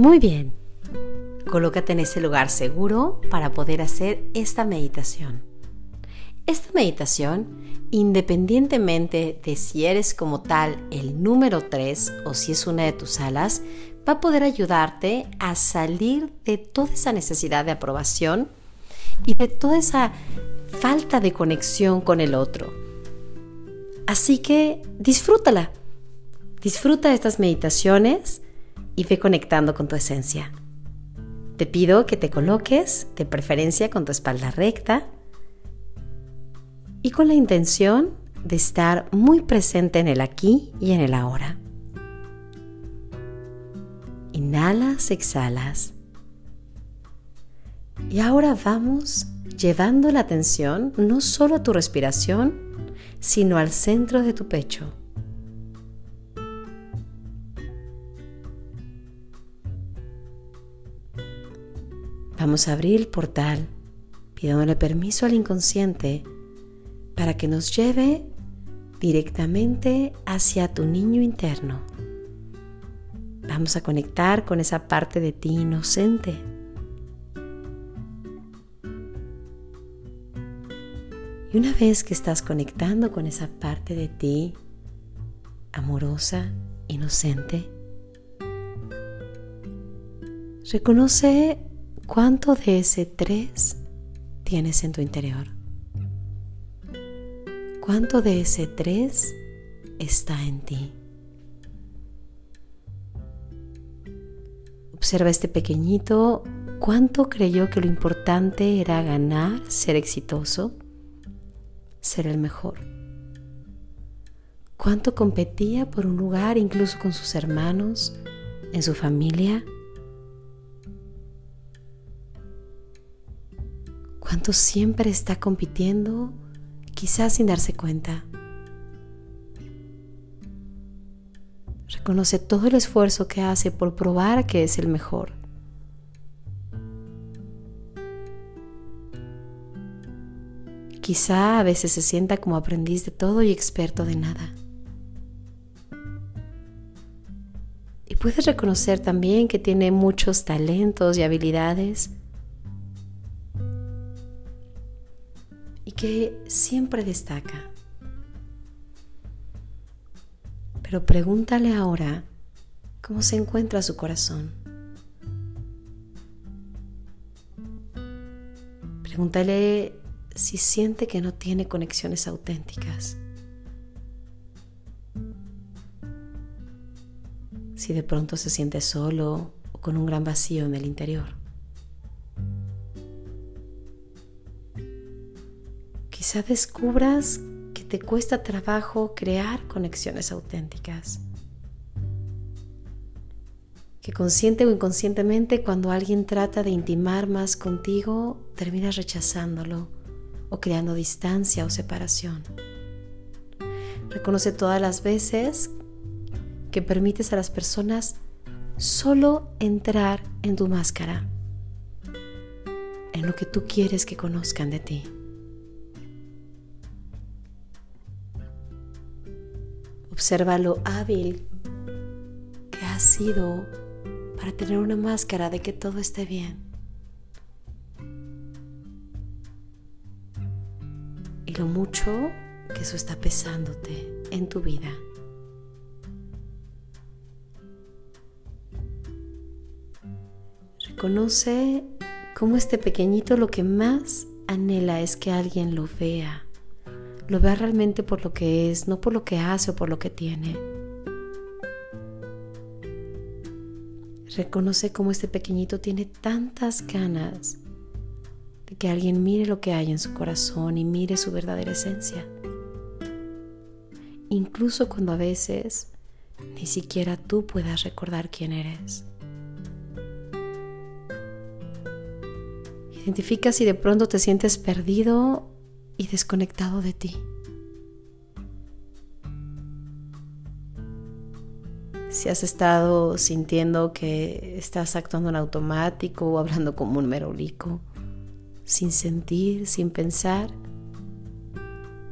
Muy bien. Colócate en ese lugar seguro para poder hacer esta meditación. Esta meditación, independientemente de si eres como tal el número 3 o si es una de tus alas, va a poder ayudarte a salir de toda esa necesidad de aprobación y de toda esa falta de conexión con el otro. Así que disfrútala. Disfruta estas meditaciones y ve conectando con tu esencia. Te pido que te coloques, de preferencia con tu espalda recta, y con la intención de estar muy presente en el aquí y en el ahora. Inhalas, exhalas. Y ahora vamos llevando la atención no solo a tu respiración, sino al centro de tu pecho. Vamos a abrir el portal pidiéndole permiso al inconsciente para que nos lleve directamente hacia tu niño interno. Vamos a conectar con esa parte de ti inocente. Y una vez que estás conectando con esa parte de ti amorosa, inocente, reconoce cuánto de ese tres tienes en tu interior. ¿Cuánto de ese tres está en ti? Observa este pequeñito, cuánto creyó que lo importante era ganar, ser exitoso, ser el mejor. Cuánto competía por un lugar incluso con sus hermanos, en su familia. Siempre está compitiendo quizás sin darse cuenta. Reconoce todo el esfuerzo que hace por probar que es el mejor. Quizá a veces se sienta como aprendiz de todo y experto de nada. Y puedes reconocer también que tiene muchos talentos y habilidades que siempre destaca. Pero pregúntale ahora cómo se encuentra su corazón. Pregúntale si siente que no tiene conexiones auténticas. Si de pronto se siente solo o con un gran vacío en el interior. Quizá descubras que te cuesta trabajo crear conexiones auténticas. Que consciente o inconscientemente cuando alguien trata de intimar más contigo, terminas rechazándolo o creando distancia o separación. Reconoce todas las veces que permites a las personas solo entrar en tu máscara, en lo que tú quieres que conozcan de ti. Observa lo hábil que has sido para tener una máscara de que todo esté bien. Y lo mucho que eso está pesándote en tu vida. Reconoce cómo este pequeñito lo que más anhela es que alguien lo vea lo vea realmente por lo que es, no por lo que hace o por lo que tiene. Reconoce cómo este pequeñito tiene tantas ganas de que alguien mire lo que hay en su corazón y mire su verdadera esencia. Incluso cuando a veces ni siquiera tú puedas recordar quién eres. Identifica si de pronto te sientes perdido y desconectado de ti. Si has estado sintiendo que estás actuando en automático o hablando como un merolico, sin sentir, sin pensar,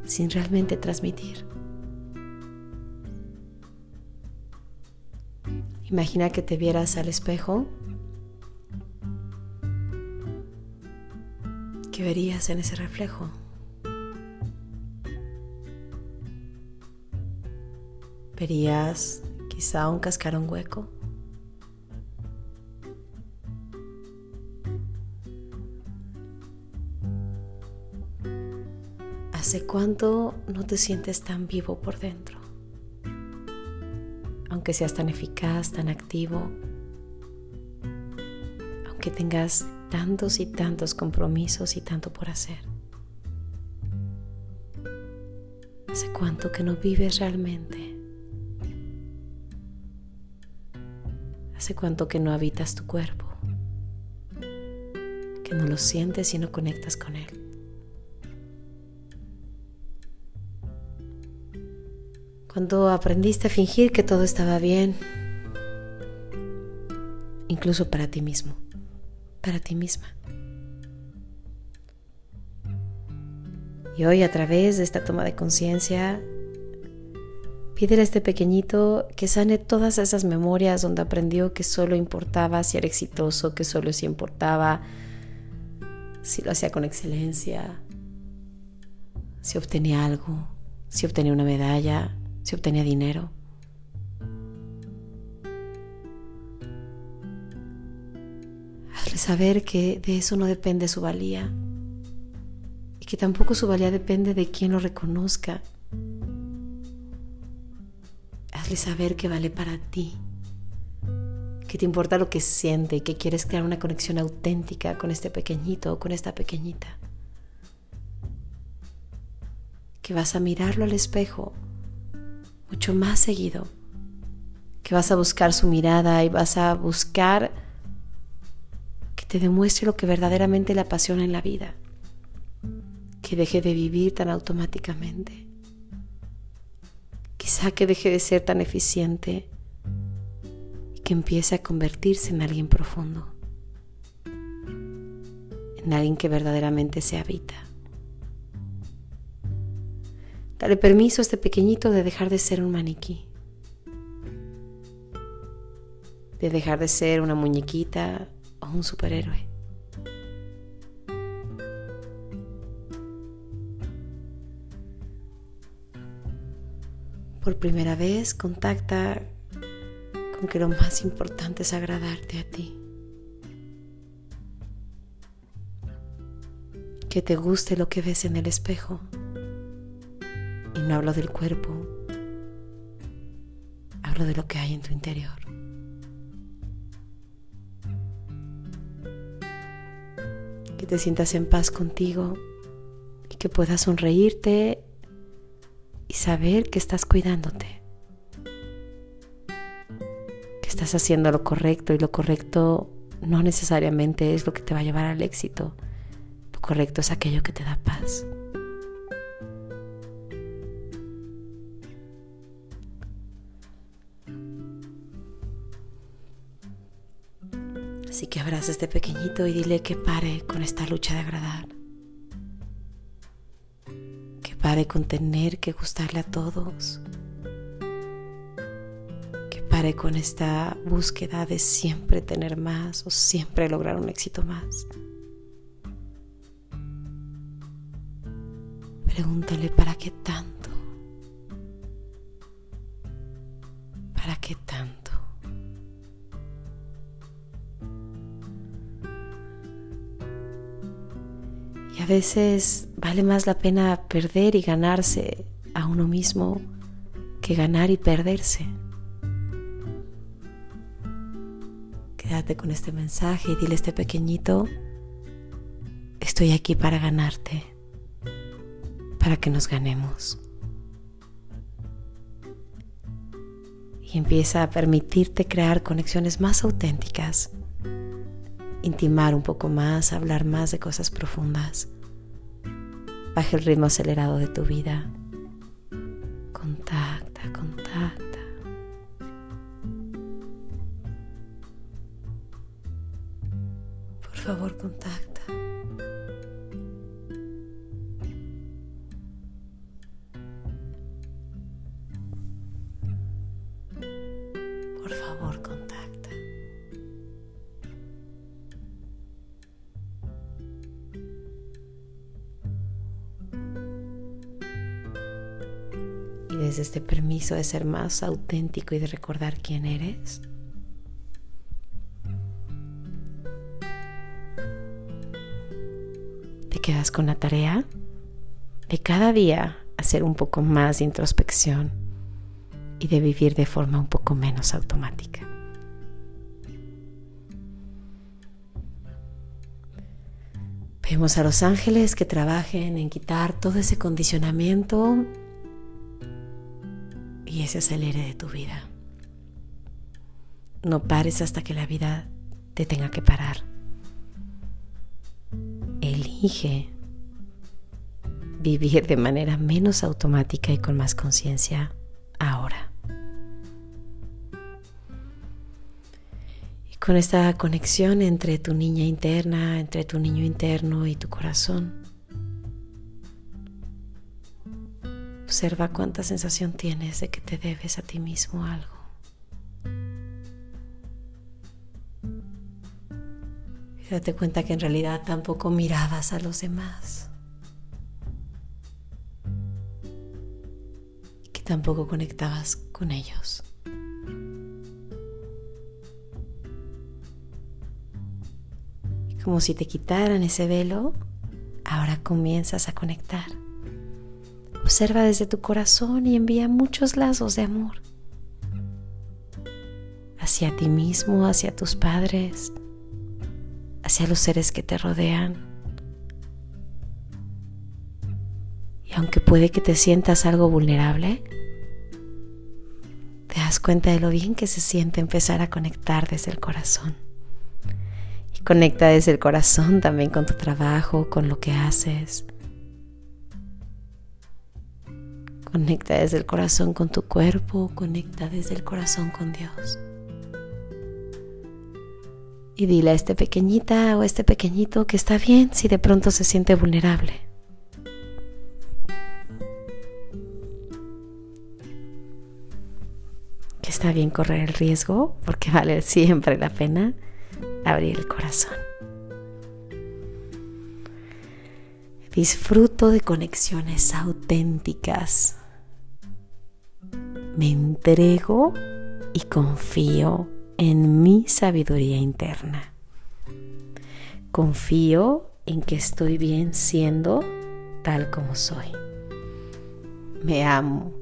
sin realmente transmitir. Imagina que te vieras al espejo, que verías en ese reflejo. ¿Verías quizá un cascarón hueco? ¿Hace cuánto no te sientes tan vivo por dentro? Aunque seas tan eficaz, tan activo, aunque tengas tantos y tantos compromisos y tanto por hacer. ¿Hace cuánto que no vives realmente? ¿Hace cuánto que no habitas tu cuerpo? Que no lo sientes y no conectas con él. Cuando aprendiste a fingir que todo estaba bien, incluso para ti mismo, para ti misma. Y hoy a través de esta toma de conciencia, pídele a este pequeñito que sane todas esas memorias donde aprendió que solo importaba si era exitoso, que solo si importaba si lo hacía con excelencia, si obtenía algo, si obtenía una medalla, si obtenía dinero. Hazle saber que de eso no depende su valía y que tampoco su valía depende de quien lo reconozca. Saber que vale para ti, que te importa lo que siente y que quieres crear una conexión auténtica con este pequeñito o con esta pequeñita. Que vas a mirarlo al espejo mucho más seguido, que vas a buscar su mirada y vas a buscar que te demuestre lo que verdaderamente le apasiona en la vida, que deje de vivir tan automáticamente, quizá que deje de ser tan eficiente y que empiece a convertirse en alguien profundo, en alguien que verdaderamente se habita. Dale permiso a este pequeñito de dejar de ser un maniquí. De dejar de ser una muñequita o un superhéroe. Por primera vez contacta con que lo más importante es agradarte a ti. Que te guste lo que ves en el espejo. Y no hablo del cuerpo, hablo de lo que hay en tu interior. Que te sientas en paz contigo y que puedas sonreírte saber que estás cuidándote. Que estás haciendo lo correcto y lo correcto no necesariamente es lo que te va a llevar al éxito. Lo correcto es aquello que te da paz. Así que abraza a este pequeñito y dile que pare con esta lucha de agradar. Pare con tener que gustarle a todos. Que pare con esta búsqueda de siempre tener más o siempre lograr un éxito más. Pregúntale para qué tanto. Veces vale más la pena perder y ganarse a uno mismo que ganar y perderse. Quédate con este mensaje y dile este pequeñito, estoy aquí para ganarte, para que nos ganemos. Y empieza a permitirte crear conexiones más auténticas intimar un poco más, hablar más de cosas profundas. Baja el ritmo acelerado de tu vida. Contacta, contacta. Por favor, contacta. Este permiso de ser más auténtico y de recordar quién eres, te quedas con la tarea de cada día hacer un poco más de introspección y de vivir de forma un poco menos automática. Vemos a los ángeles que trabajen en quitar todo ese condicionamiento y ese acelere de tu vida. No pares hasta que la vida te tenga que parar. Elige vivir de manera menos automática y con más conciencia ahora. Y con esta conexión entre tu niña interna, entre tu niño interno y tu corazón, observa cuánta sensación tienes de que te debes a ti mismo algo. Y date cuenta que en realidad tampoco mirabas a los demás. tampoco conectabas con ellos. Y como si te quitaran ese velo, ahora comienzas a conectar. Observa desde tu corazón y envía muchos lazos de amor hacia ti mismo, hacia tus padres, hacia los seres que te rodean. Y aunque puede que te sientas algo vulnerable, te das cuenta de lo bien que se siente empezar a conectar desde el corazón. Y conecta desde el corazón también con tu trabajo, con lo que haces. Conecta desde el corazón con tu cuerpo, conecta desde el corazón con Dios. Y dile a este pequeñita o este pequeñito que está bien si de pronto se siente vulnerable. está bien correr el riesgo porque vale siempre la pena abrir el corazón. Disfruto de conexiones auténticas. Me entrego y confío en mi sabiduría interna. Confío en que estoy bien siendo tal como soy. Me amo,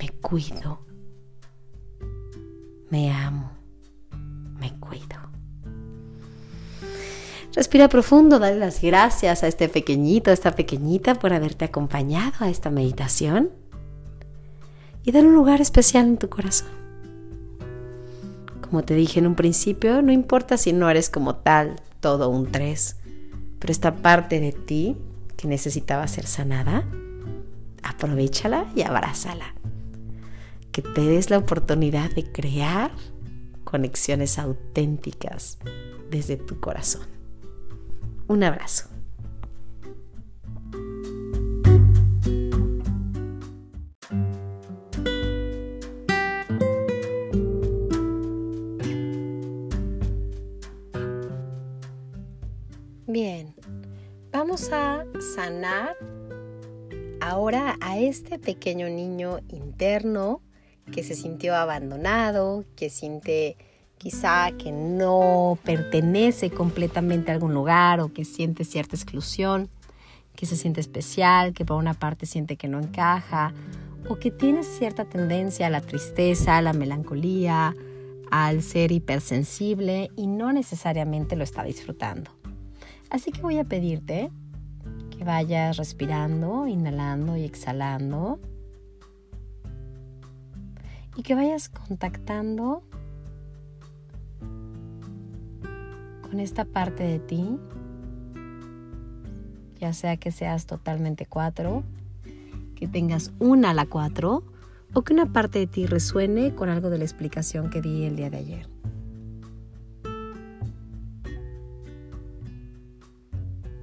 me cuido me amo, me cuido. Respira profundo, dale las gracias a este pequeñito, a esta pequeñita por haberte acompañado a esta meditación y dale un lugar especial en tu corazón. Como te dije en un principio, no importa si no eres como tal todo un tres, pero esta parte de ti que necesitaba ser sanada, aprovechala y abrázala que te des la oportunidad de crear conexiones auténticas desde tu corazón. Un abrazo. Bien, vamos a sanar ahora a este pequeño niño interno que se sintió abandonado, que siente quizá que no pertenece completamente a algún lugar o que siente cierta exclusión, que se siente especial, que por una parte siente que no encaja o que tiene cierta tendencia a la tristeza, a la melancolía, al ser hipersensible y no necesariamente lo está disfrutando. Así que voy a pedirte que vayas respirando, inhalando y exhalando y que vayas contactando con esta parte de ti, ya sea que seas totalmente cuatro, que tengas una a la cuatro, o que una parte de ti resuene con algo de la explicación que di el día de ayer.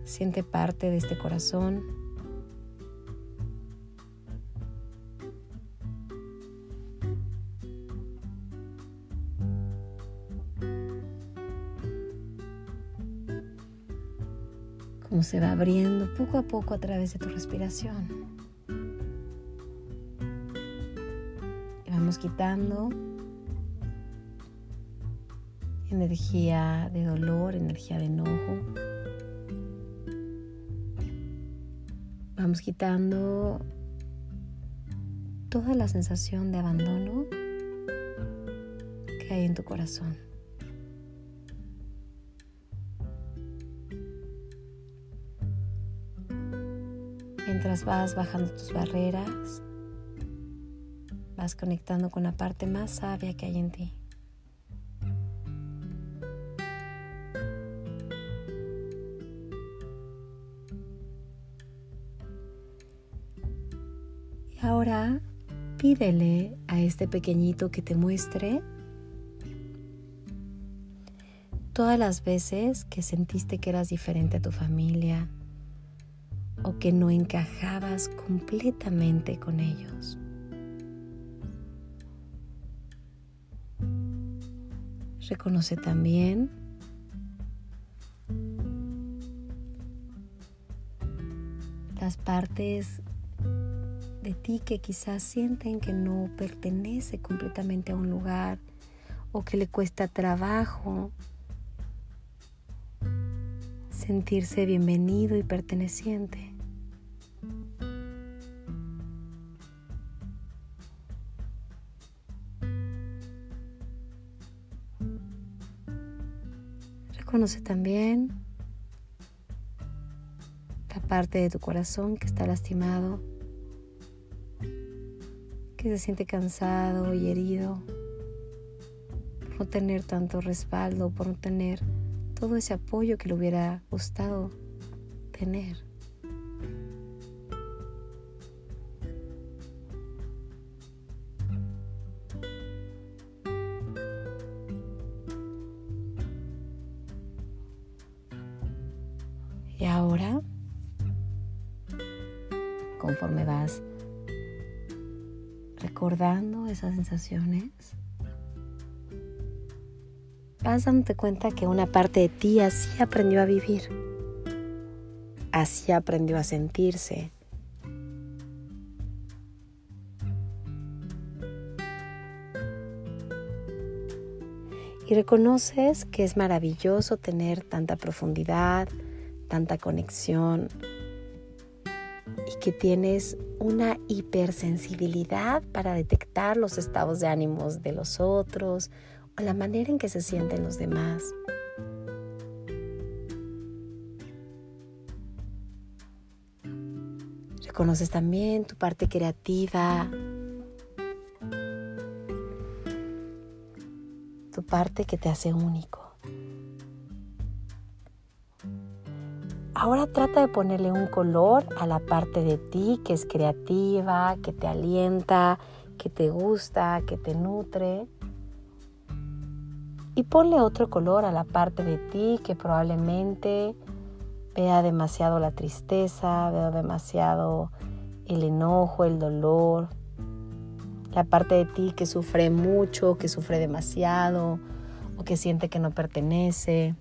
Siente parte de este corazón se va abriendo poco a poco a través de tu respiración. Vamos quitando energía de dolor, energía de enojo. Vamos quitando toda la sensación de abandono que hay en tu corazón. Mientras vas bajando tus barreras, vas conectando con la parte más sabia que hay en ti. Y ahora pídele a este pequeñito que te muestre todas las veces que sentiste que eras diferente a tu familia, o que no encajabas completamente con ellos. Reconoce también las partes de ti que quizás sienten que no pertenece completamente a un lugar o que le cuesta trabajo sentirse bienvenido y perteneciente. Reconoce también la parte de tu corazón que está lastimado, que se siente cansado y herido por no tener tanto respaldo, por no tener todo ese apoyo que le hubiera gustado tener. Esas sensaciones, vas dándote cuenta que una parte de ti así aprendió a vivir, así aprendió a sentirse. Y reconoces que es maravilloso tener tanta profundidad, tanta conexión que tienes una hipersensibilidad para detectar los estados de ánimos de los otros o la manera en que se sienten los demás. Reconoces también tu parte creativa, tu parte que te hace único. Ahora trata de ponerle un color a la parte de ti que es creativa, que te alienta, que te gusta, que te nutre y ponle otro color a la parte de ti que probablemente vea demasiado la tristeza, vea demasiado el enojo, el dolor, la parte de ti que sufre mucho, que sufre demasiado o que siente que no pertenece.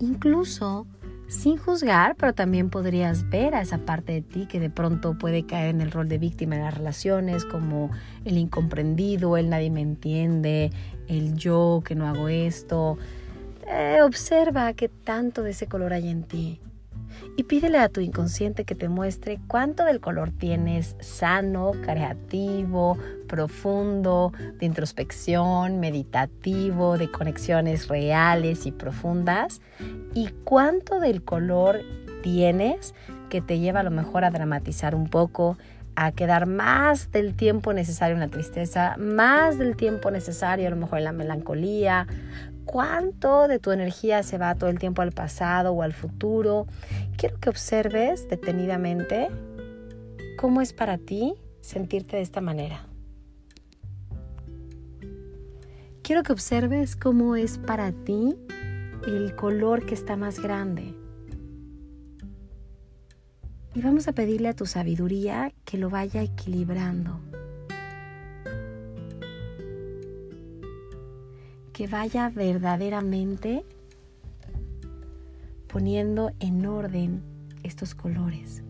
Incluso sin juzgar, pero también podrías ver a esa parte de ti que de pronto puede caer en el rol de víctima en las relaciones, como el incomprendido, el nadie me entiende, el yo que no hago esto. Eh, observa qué tanto de ese color hay en ti y pídele a tu inconsciente que te muestre cuánto del color tienes sano, creativo, profundo, de introspección, meditativo, de conexiones reales y profundas y cuánto del color tienes que te lleva a lo mejor a dramatizar un poco, a quedar más del tiempo necesario en la tristeza, más del tiempo necesario a lo mejor en la melancolía, cuánto de tu energía se va todo el tiempo al pasado o al futuro. Quiero que observes detenidamente cómo es para ti sentirte de esta manera. Quiero que observes cómo es para ti el color que está más grande. Y vamos a pedirle a tu sabiduría que lo vaya equilibrando. Que vaya verdaderamente poniendo en orden estos colores.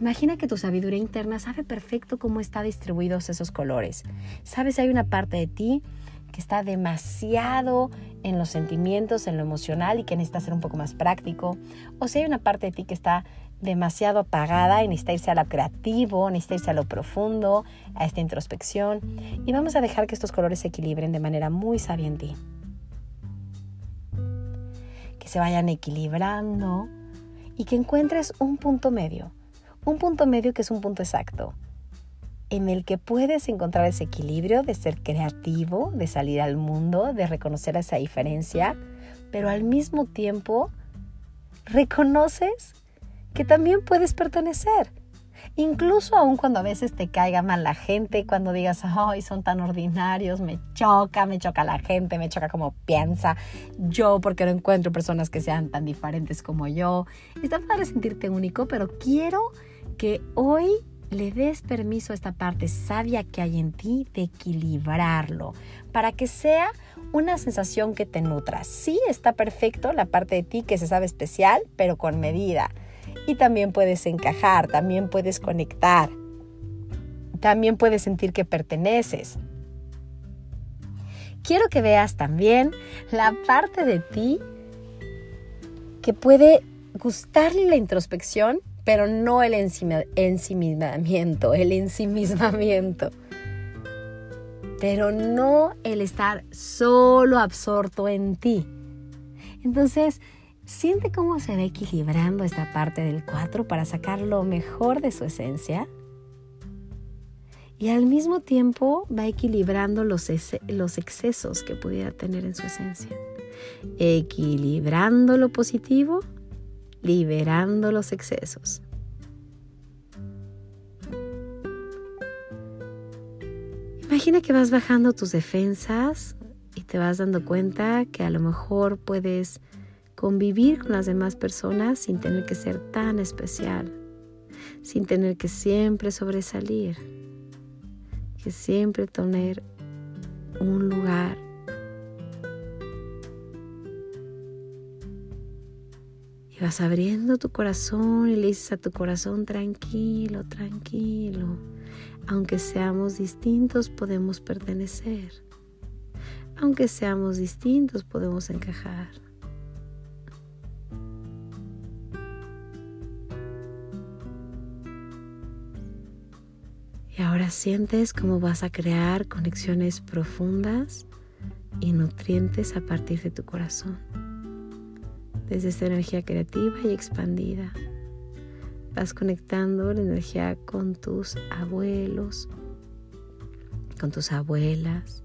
Imagina que tu sabiduría interna sabe perfecto cómo están distribuidos esos colores. Sabes, si hay una parte de ti que está demasiado en los sentimientos, en lo emocional y que necesita ser un poco más práctico. O si hay una parte de ti que está demasiado apagada y necesita irse a lo creativo, necesita irse a lo profundo, a esta introspección. Y vamos a dejar que estos colores se equilibren de manera muy sabia en ti. Que se vayan equilibrando y que encuentres un punto medio un punto medio que es un punto exacto, en el que puedes encontrar ese equilibrio de ser creativo, de salir al mundo, de reconocer esa diferencia, pero al mismo tiempo reconoces que también puedes pertenecer. Incluso aun cuando a veces te caiga mal la gente, cuando digas, ay, son tan ordinarios, me choca, me choca la gente, me choca como piensa yo, porque no encuentro personas que sean tan diferentes como yo. Está padre sentirte único, pero quiero que hoy le des permiso a esta parte sabia que hay en ti de equilibrarlo para que sea una sensación que te nutra. Sí está perfecto la parte de ti que se sabe especial, pero con medida. Y también puedes encajar, también puedes conectar, también puedes sentir que perteneces. Quiero que veas también la parte de ti que puede gustarle la introspección, pero no el ensimismamiento, el ensimismamiento. Pero no el estar solo absorto en ti. Entonces, siente cómo se va equilibrando esta parte del 4 para sacar lo mejor de su esencia. Y al mismo tiempo va equilibrando los, los excesos que pudiera tener en su esencia. Equilibrando lo positivo liberando los excesos. Imagina que vas bajando tus defensas y te vas dando cuenta que a lo mejor puedes convivir con las demás personas sin tener que ser tan especial, sin tener que siempre sobresalir, que siempre tener un lugar Y vas abriendo tu corazón y le dices a tu corazón, tranquilo, tranquilo. Aunque seamos distintos, podemos pertenecer. Aunque seamos distintos, podemos encajar. Sientes cómo vas a crear conexiones profundas y nutrientes a partir de tu corazón desde esta energía creativa y expandida. Vas conectando la energía con tus abuelos, con tus abuelas.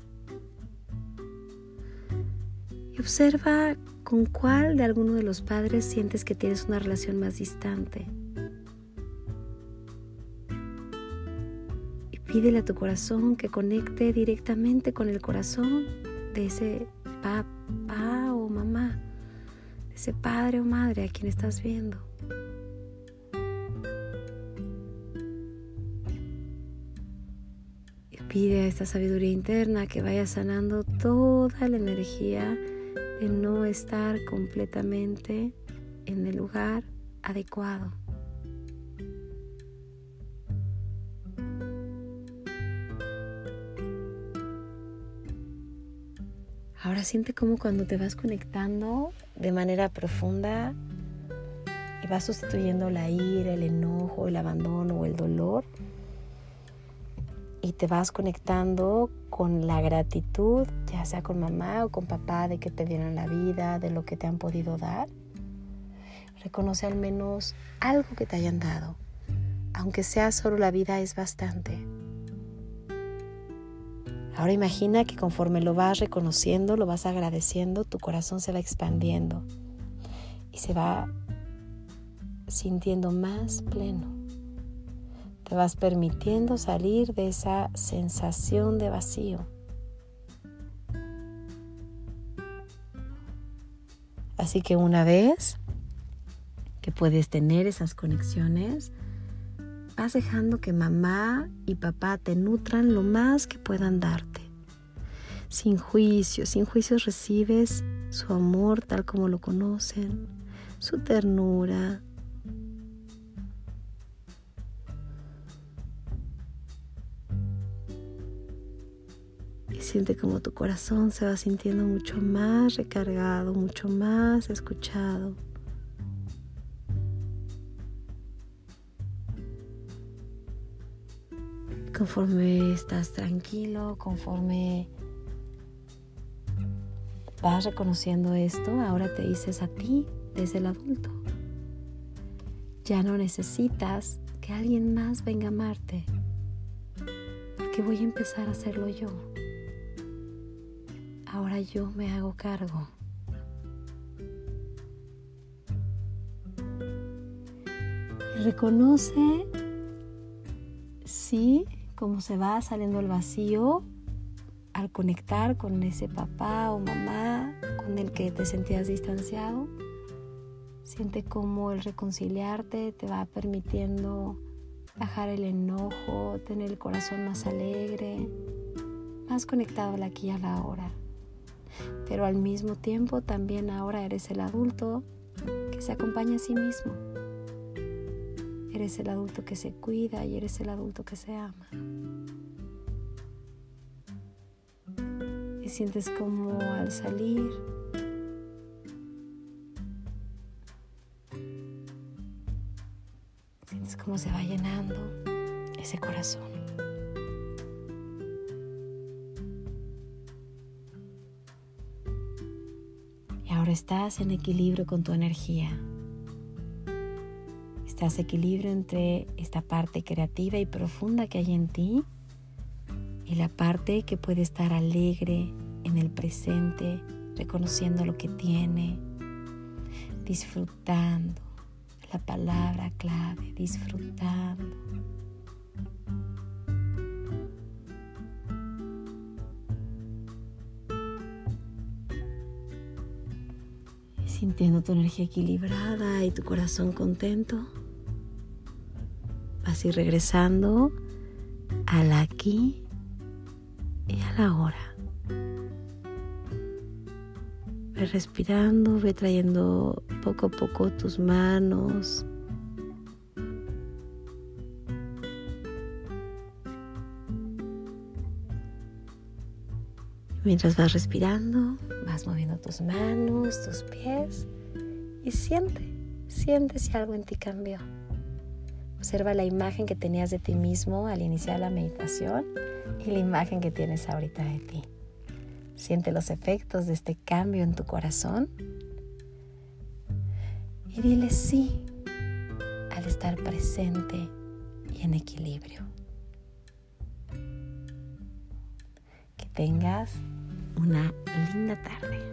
Y observa con cuál de alguno de los padres sientes que tienes una relación más distante. Pídele a tu corazón que conecte directamente con el corazón de ese papá o mamá ese padre o madre a quien estás viendo. Y pide a esta sabiduría interna que vaya sanando toda la energía de no estar completamente en el lugar adecuado. Ahora siente como cuando te vas conectando de manera profunda y vas sustituyendo la ira, el enojo, el abandono o el dolor y te vas conectando con la gratitud, ya sea con mamá o con papá, de que te dieron la vida, de lo que te han podido dar. Reconoce al menos algo que te hayan dado. Aunque sea solo la vida, es bastante. Ahora imagina que conforme lo vas reconociendo, lo vas agradeciendo, tu corazón se va expandiendo y se va sintiendo más pleno. Te vas permitiendo salir de esa sensación de vacío. Así que una vez que puedes tener esas conexiones, Vas dejando que mamá y papá te nutran lo más que puedan darte. Sin juicios, sin juicios recibes su amor tal como lo conocen, su ternura. Y siente como tu corazón se va sintiendo mucho más recargado, mucho más escuchado. Conforme estás tranquilo, conforme vas reconociendo esto, ahora te dices a ti desde el adulto. Ya no necesitas que alguien más venga a amarte, porque voy a empezar a hacerlo yo. Ahora yo me hago cargo. reconoce, sí, cómo se va saliendo el vacío al conectar con ese papá o mamá con el que te sentías distanciado. Siente cómo el reconciliarte te va permitiendo bajar el enojo, tener el corazón más alegre, más conectado al aquí y a la hora. Pero al mismo tiempo también ahora eres el adulto que se acompaña a sí mismo. Eres el adulto que se cuida y eres el adulto que se ama. Y sientes como al salir sientes como se va llenando ese corazón. Y ahora estás en equilibrio con tu energía. Estás equilibrio entre esta parte creativa y profunda que hay en ti y la parte que puede estar alegre en el presente, reconociendo lo que tiene, disfrutando la palabra clave, disfrutando. Sintiendo tu energía equilibrada y tu corazón contento. Vas a ir regresando al aquí y a la hora. Ve respirando, ve trayendo poco a poco tus manos. Mientras vas respirando, vas moviendo tus manos, tus pies y siente, siente si algo en ti cambió. Observa la imagen que tenías de ti mismo al iniciar la meditación y la imagen que tienes ahorita de ti. Siente los efectos de este cambio en tu corazón y dile sí al estar presente y en equilibrio. Que tengas una linda tarde.